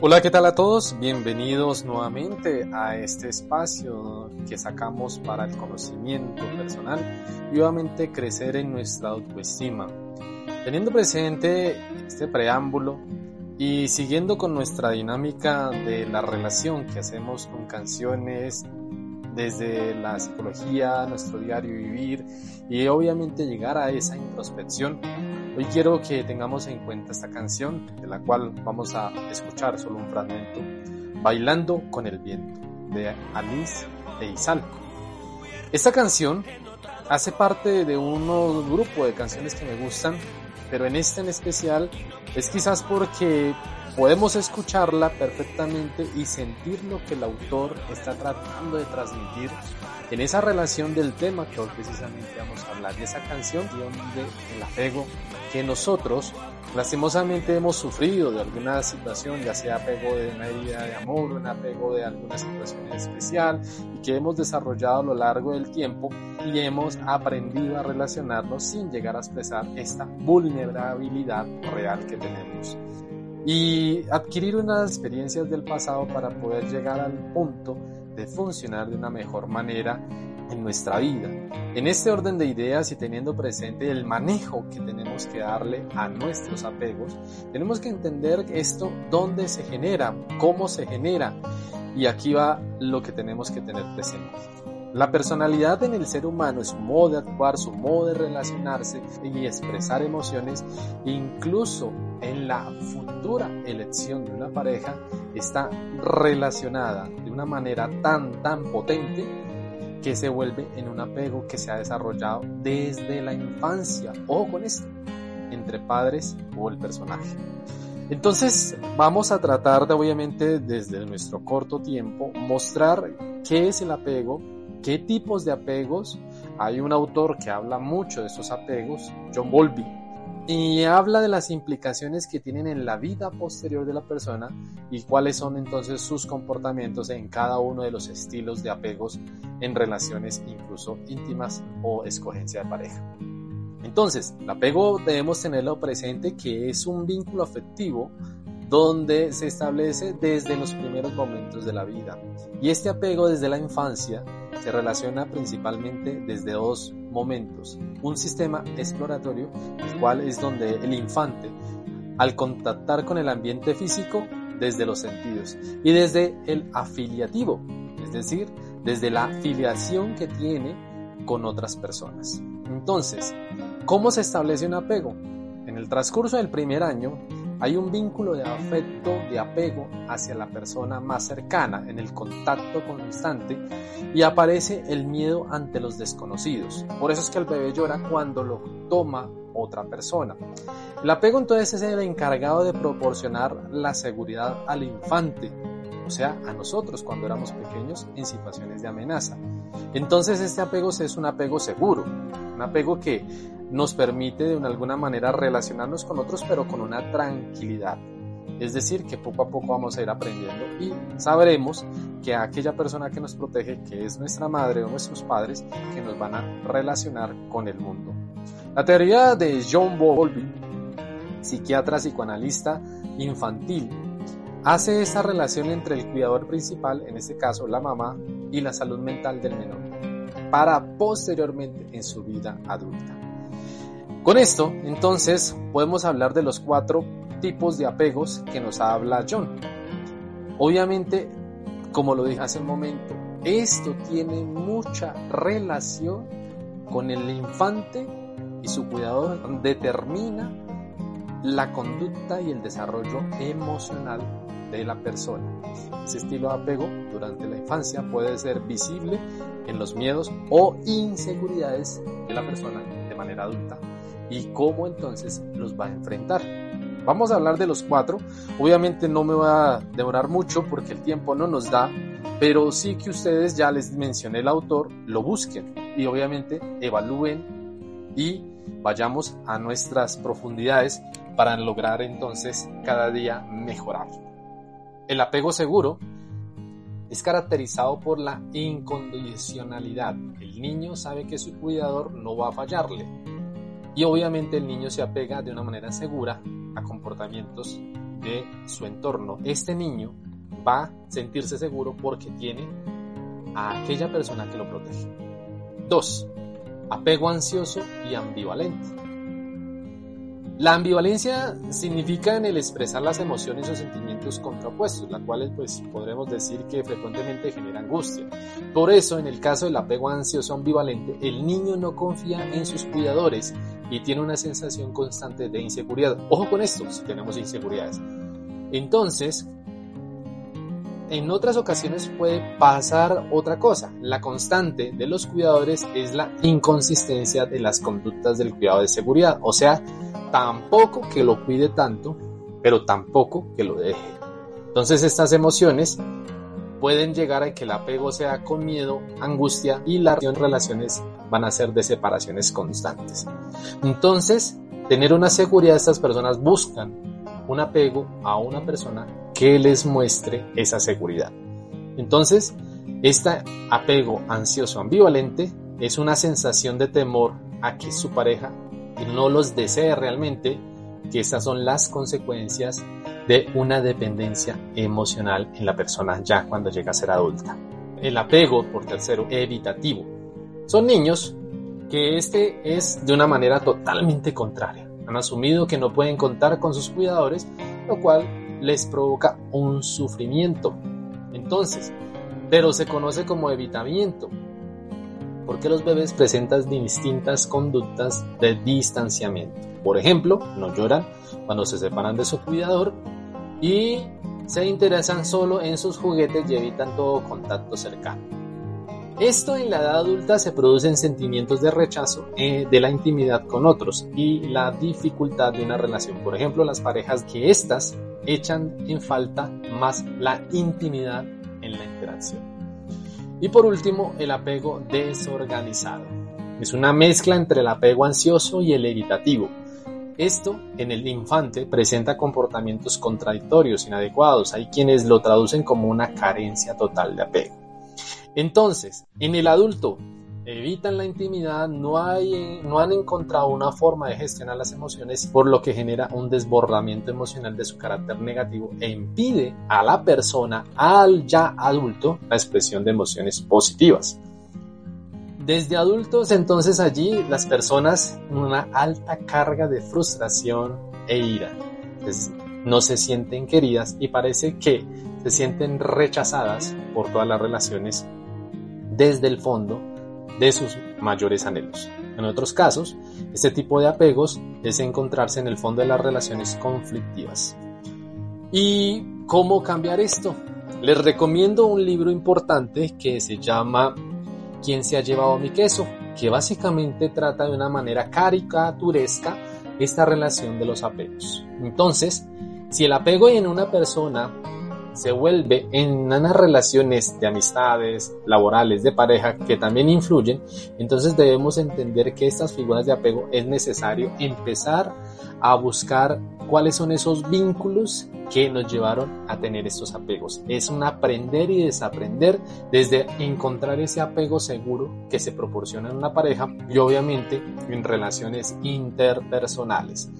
Hola, ¿qué tal a todos? Bienvenidos nuevamente a este espacio que sacamos para el conocimiento personal y obviamente crecer en nuestra autoestima. Teniendo presente este preámbulo y siguiendo con nuestra dinámica de la relación que hacemos con canciones desde la psicología, nuestro diario vivir y obviamente llegar a esa introspección Hoy quiero que tengamos en cuenta esta canción, de la cual vamos a escuchar solo un fragmento, Bailando con el viento, de Alice de Izalco. Esta canción hace parte de un grupo de canciones que me gustan, pero en esta en especial es quizás porque podemos escucharla perfectamente y sentir lo que el autor está tratando de transmitir en esa relación del tema que hoy precisamente vamos a hablar de esa canción de el apego que nosotros lastimosamente hemos sufrido de alguna situación, ya sea apego de una herida de amor, un apego de alguna situación especial y que hemos desarrollado a lo largo del tiempo y hemos aprendido a relacionarnos sin llegar a expresar esta vulnerabilidad real que tenemos y adquirir unas experiencias del pasado para poder llegar al punto de funcionar de una mejor manera en nuestra vida. En este orden de ideas y teniendo presente el manejo que tenemos que darle a nuestros apegos, tenemos que entender esto, dónde se genera, cómo se genera. Y aquí va lo que tenemos que tener presente. La personalidad en el ser humano, su modo de actuar, su modo de relacionarse y expresar emociones, incluso en la futura elección de una pareja, está relacionada de una manera tan, tan potente que se vuelve en un apego que se ha desarrollado desde la infancia. Ojo con esto, entre padres o el personaje. Entonces vamos a tratar de obviamente desde nuestro corto tiempo mostrar qué es el apego, qué tipos de apegos. Hay un autor que habla mucho de esos apegos, John Bowlby, y habla de las implicaciones que tienen en la vida posterior de la persona y cuáles son entonces sus comportamientos en cada uno de los estilos de apegos en relaciones incluso íntimas o escogencia de pareja. Entonces, el apego debemos tenerlo presente que es un vínculo afectivo donde se establece desde los primeros momentos de la vida. Y este apego desde la infancia se relaciona principalmente desde dos momentos. Un sistema exploratorio, el cual es donde el infante, al contactar con el ambiente físico, desde los sentidos, y desde el afiliativo, es decir, desde la afiliación que tiene con otras personas. Entonces, ¿cómo se establece un apego? En el transcurso del primer año, hay un vínculo de afecto, de apego hacia la persona más cercana en el contacto constante y aparece el miedo ante los desconocidos. Por eso es que el bebé llora cuando lo toma otra persona. El apego entonces es el encargado de proporcionar la seguridad al infante, o sea, a nosotros cuando éramos pequeños en situaciones de amenaza. Entonces este apego es un apego seguro, un apego que nos permite de alguna manera relacionarnos con otros pero con una tranquilidad. Es decir, que poco a poco vamos a ir aprendiendo y sabremos que aquella persona que nos protege, que es nuestra madre o nuestros padres, que nos van a relacionar con el mundo. La teoría de John Bowlby, psiquiatra psicoanalista infantil, hace esa relación entre el cuidador principal, en este caso la mamá, y la salud mental del menor, para posteriormente en su vida adulta. Con esto, entonces, podemos hablar de los cuatro tipos de apegos que nos habla John. Obviamente, como lo dije hace un momento, esto tiene mucha relación con el infante y su cuidador determina la conducta y el desarrollo emocional de la persona. Ese estilo de apego durante la infancia puede ser visible en los miedos o inseguridades de la persona de manera adulta y cómo entonces los va a enfrentar. Vamos a hablar de los cuatro. Obviamente no me va a demorar mucho porque el tiempo no nos da, pero sí que ustedes ya les mencioné el autor, lo busquen y obviamente evalúen y vayamos a nuestras profundidades para lograr entonces cada día mejorar. El apego seguro es caracterizado por la incondicionalidad. El niño sabe que su cuidador no va a fallarle y obviamente el niño se apega de una manera segura a comportamientos de su entorno, este niño va a sentirse seguro porque tiene a aquella persona que lo protege. 2. Apego ansioso y ambivalente. La ambivalencia significa en el expresar las emociones o sentimientos contrapuestos, la cuales pues podremos decir que frecuentemente genera angustia. Por eso, en el caso del apego ansioso ambivalente, el niño no confía en sus cuidadores y tiene una sensación constante de inseguridad. Ojo con esto, si tenemos inseguridades. Entonces, en otras ocasiones puede pasar otra cosa. La constante de los cuidadores es la inconsistencia de las conductas del cuidado de seguridad. O sea, tampoco que lo cuide tanto, pero tampoco que lo deje. Entonces estas emociones pueden llegar a que el apego sea con miedo, angustia y las relaciones van a ser de separaciones constantes. Entonces, tener una seguridad, estas personas buscan un apego a una persona que les muestre esa seguridad. Entonces, este apego ansioso ambivalente es una sensación de temor a que su pareja no los desee realmente, que estas son las consecuencias de una dependencia emocional en la persona ya cuando llega a ser adulta. El apego, por tercero, evitativo. Son niños que este es de una manera totalmente contraria. Han asumido que no pueden contar con sus cuidadores, lo cual les provoca un sufrimiento. Entonces, pero se conoce como evitamiento, porque los bebés presentan distintas conductas de distanciamiento. Por ejemplo, no lloran cuando se separan de su cuidador y se interesan solo en sus juguetes y evitan todo contacto cercano. Esto en la edad adulta se producen sentimientos de rechazo eh, de la intimidad con otros y la dificultad de una relación. Por ejemplo, las parejas que éstas echan en falta más la intimidad en la interacción. Y por último, el apego desorganizado. Es una mezcla entre el apego ansioso y el evitativo. Esto en el infante presenta comportamientos contradictorios, inadecuados. Hay quienes lo traducen como una carencia total de apego. Entonces, en el adulto, evitan la intimidad, no, no han encontrado una forma de gestionar las emociones, por lo que genera un desbordamiento emocional de su carácter negativo e impide a la persona, al ya adulto, la expresión de emociones positivas. Desde adultos, entonces allí las personas una alta carga de frustración e ira. no se sienten queridas y parece que se sienten rechazadas por todas las relaciones desde el fondo de sus mayores anhelos. En otros casos, este tipo de apegos es encontrarse en el fondo de las relaciones conflictivas. ¿Y cómo cambiar esto? Les recomiendo un libro importante que se llama ¿Quién se ha llevado mi queso? que básicamente trata de una manera caricaturesca esta relación de los apegos. Entonces, si el apego en una persona se vuelve en unas relaciones de amistades, laborales, de pareja, que también influyen, entonces debemos entender que estas figuras de apego es necesario empezar a buscar cuáles son esos vínculos que nos llevaron a tener estos apegos. Es un aprender y desaprender desde encontrar ese apego seguro que se proporciona en una pareja y obviamente en relaciones interpersonales.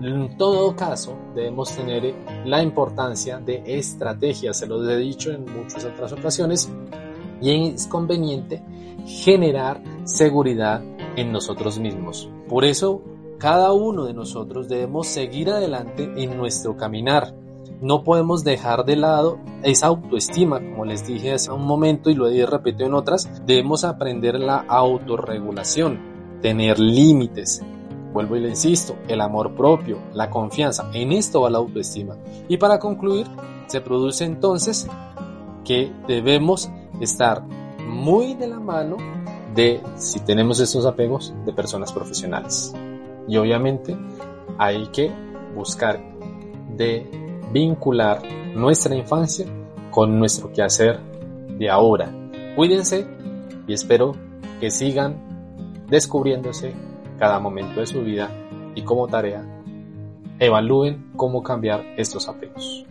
En todo caso, debemos tener la importancia de estrategias, se lo he dicho en muchas otras ocasiones, y es conveniente generar seguridad en nosotros mismos. Por eso, cada uno de nosotros debemos seguir adelante en nuestro caminar. No podemos dejar de lado esa autoestima, como les dije hace un momento y lo he repetido en otras, debemos aprender la autorregulación, tener límites, Vuelvo y le insisto, el amor propio, la confianza, en esto va la autoestima. Y para concluir, se produce entonces que debemos estar muy de la mano de, si tenemos estos apegos, de personas profesionales. Y obviamente hay que buscar de vincular nuestra infancia con nuestro quehacer de ahora. Cuídense y espero que sigan descubriéndose cada momento de su vida y como tarea, evalúen cómo cambiar estos apegos.